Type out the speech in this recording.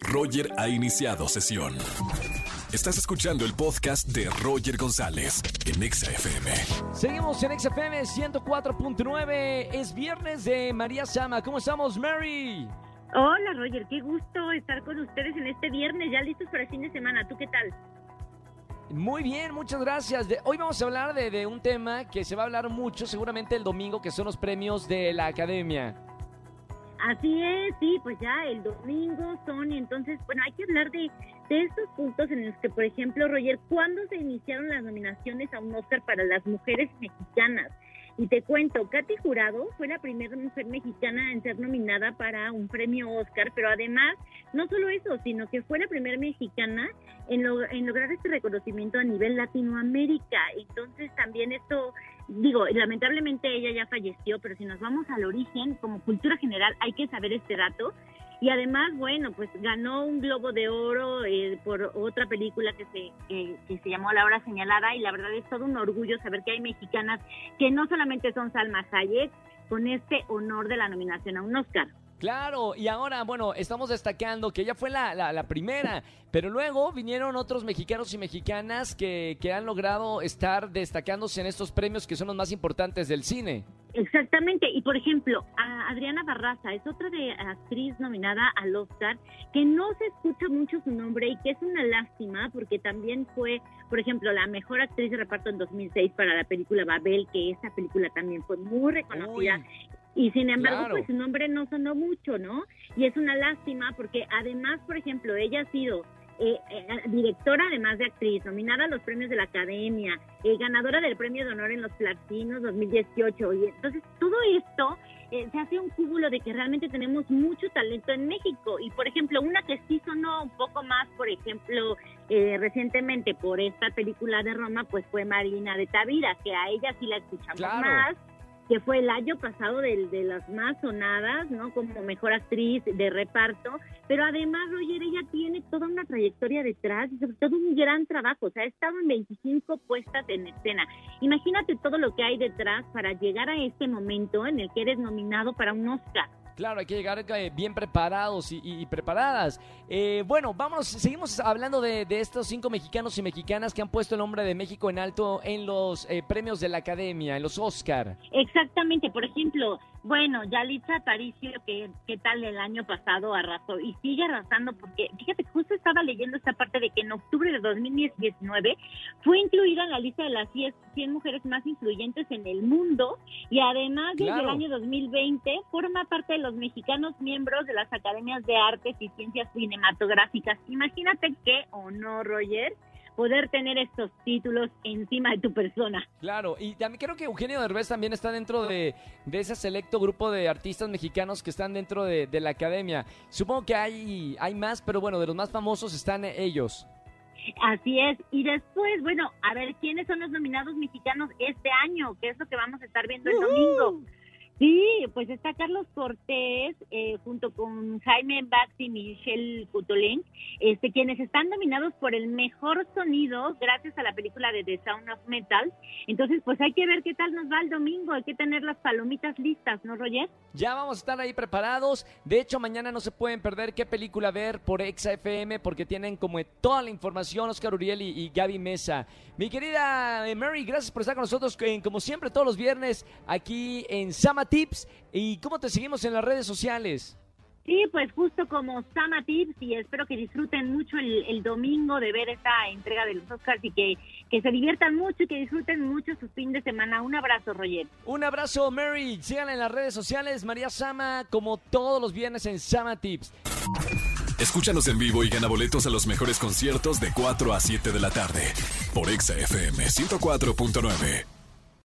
Roger ha iniciado sesión. Estás escuchando el podcast de Roger González en Exa FM. Seguimos en XFM 104.9. Es viernes de María Sama. ¿Cómo estamos, Mary? Hola Roger, qué gusto estar con ustedes en este viernes, ya listos para el fin de semana. ¿Tú qué tal? Muy bien, muchas gracias. De- hoy vamos a hablar de, de un tema que se va a hablar mucho seguramente el domingo, que son los premios de la academia. Así es, sí, pues ya el domingo son, entonces, bueno, hay que hablar de, de estos puntos en los que, por ejemplo, Roger, ¿cuándo se iniciaron las nominaciones a un Oscar para las mujeres mexicanas? Y te cuento, Katy Jurado fue la primera mujer mexicana en ser nominada para un premio Oscar, pero además, no solo eso, sino que fue la primera mexicana en, lo- en lograr este reconocimiento a nivel Latinoamérica. Entonces también esto, digo, lamentablemente ella ya falleció, pero si nos vamos al origen, como cultura general, hay que saber este dato. Y además, bueno, pues ganó un Globo de Oro eh, por otra película que se, que, que se llamó La Hora Señalada y la verdad es todo un orgullo saber que hay mexicanas que no solamente son Salma Hayek con este honor de la nominación a un Oscar. Claro, y ahora, bueno, estamos destacando que ella fue la, la- la primera, pero luego vinieron otros mexicanos y mexicanas que, que han logrado estar destacándose en estos premios que son los más importantes del cine. Exactamente, y por ejemplo, a Adriana Barraza es otra de actriz nominada al Oscar que no se escucha mucho su nombre y que es una lástima porque también fue, por ejemplo, la mejor actriz de reparto en 2006 para la película Babel, que esa película también fue muy reconocida. Uy. Y sin embargo, Claro. pues su nombre no sonó mucho, ¿no? Y es una lástima porque además, por ejemplo, ella ha sido eh, eh, directora además de actriz, nominada a los premios de la Academia, eh, ganadora del premio de honor en los Platinos 2018. Y entonces todo esto eh, se hace un cúmulo de que realmente tenemos mucho talento en México. Y por ejemplo, una que sí sonó un poco más, por ejemplo, eh, recientemente por esta película de Roma, pues fue Marina de Tavira, que a ella sí la escuchamos Claro. más que fue el año pasado de, de las más sonadas, ¿no? Como mejor actriz de reparto, pero además, Roger, ella tiene toda una trayectoria detrás y sobre todo un gran trabajo, o sea, ha estado en 25 puestas en escena. Imagínate todo lo que hay detrás para llegar a este momento en el que eres nominado para un Oscar. Claro, hay que llegar eh, bien preparados y, preparadas. Eh, bueno, vámonos, seguimos hablando de, de estos cinco mexicanos y mexicanas que han puesto el nombre de México en alto en los eh, premios de la Academia, en los Oscar. Exactamente, por ejemplo, bueno, Yalitza Aparicio, que qué tal el año pasado arrasó y sigue arrasando porque, fíjate, justo estaba leyendo esta parte de que en octubre de 2019 fue incluida en la lista de las 10 100 mujeres más influyentes en el mundo y además desde el año 2020 forma parte de los mexicanos miembros de las Academias de Artes y Ciencias Cinematográficas. Imagínate qué honor, Roger, poder tener estos títulos encima de tu persona. Claro, y también creo que Eugenio Derbez también está dentro de, de ese selecto grupo de artistas mexicanos que están dentro de, de la Academia. Supongo que hay, hay más, pero bueno, de los más famosos están ellos. Así es. Y después, bueno, a ver, ¿quiénes son los nominados mexicanos este año? ¿Qué es lo que vamos a estar viendo el domingo? Pues está Carlos Cortés eh, junto con Jaime Bax y Michelle Cutolén, este, quienes están nominados por el mejor sonido gracias a la película de The Sound of Metal. Entonces, pues hay que ver qué tal nos va el domingo. Hay que tener las palomitas listas, ¿no, Roger? Ya vamos a estar ahí preparados. De hecho, mañana no se pueden perder qué película ver por Exa FM porque tienen como toda la información Oscar Uriel y, y Gaby Mesa. Mi querida eh, Mary, gracias por estar con nosotros eh, como siempre todos los viernes aquí en Sama Tips. ¿Y cómo te seguimos en las redes sociales? Sí, pues justo como Sama Tips y espero que disfruten mucho el, el domingo de ver esta entrega de los Oscars y que, que se diviertan mucho y que disfruten mucho su fin de semana. Un abrazo, Roger. Un abrazo, Mary. Síganla en las redes sociales, María Sama, como todos los viernes en Sama Tips. Escúchanos en vivo y gana boletos a los mejores conciertos de 4 a 7 de la tarde por Exa FM 104.9.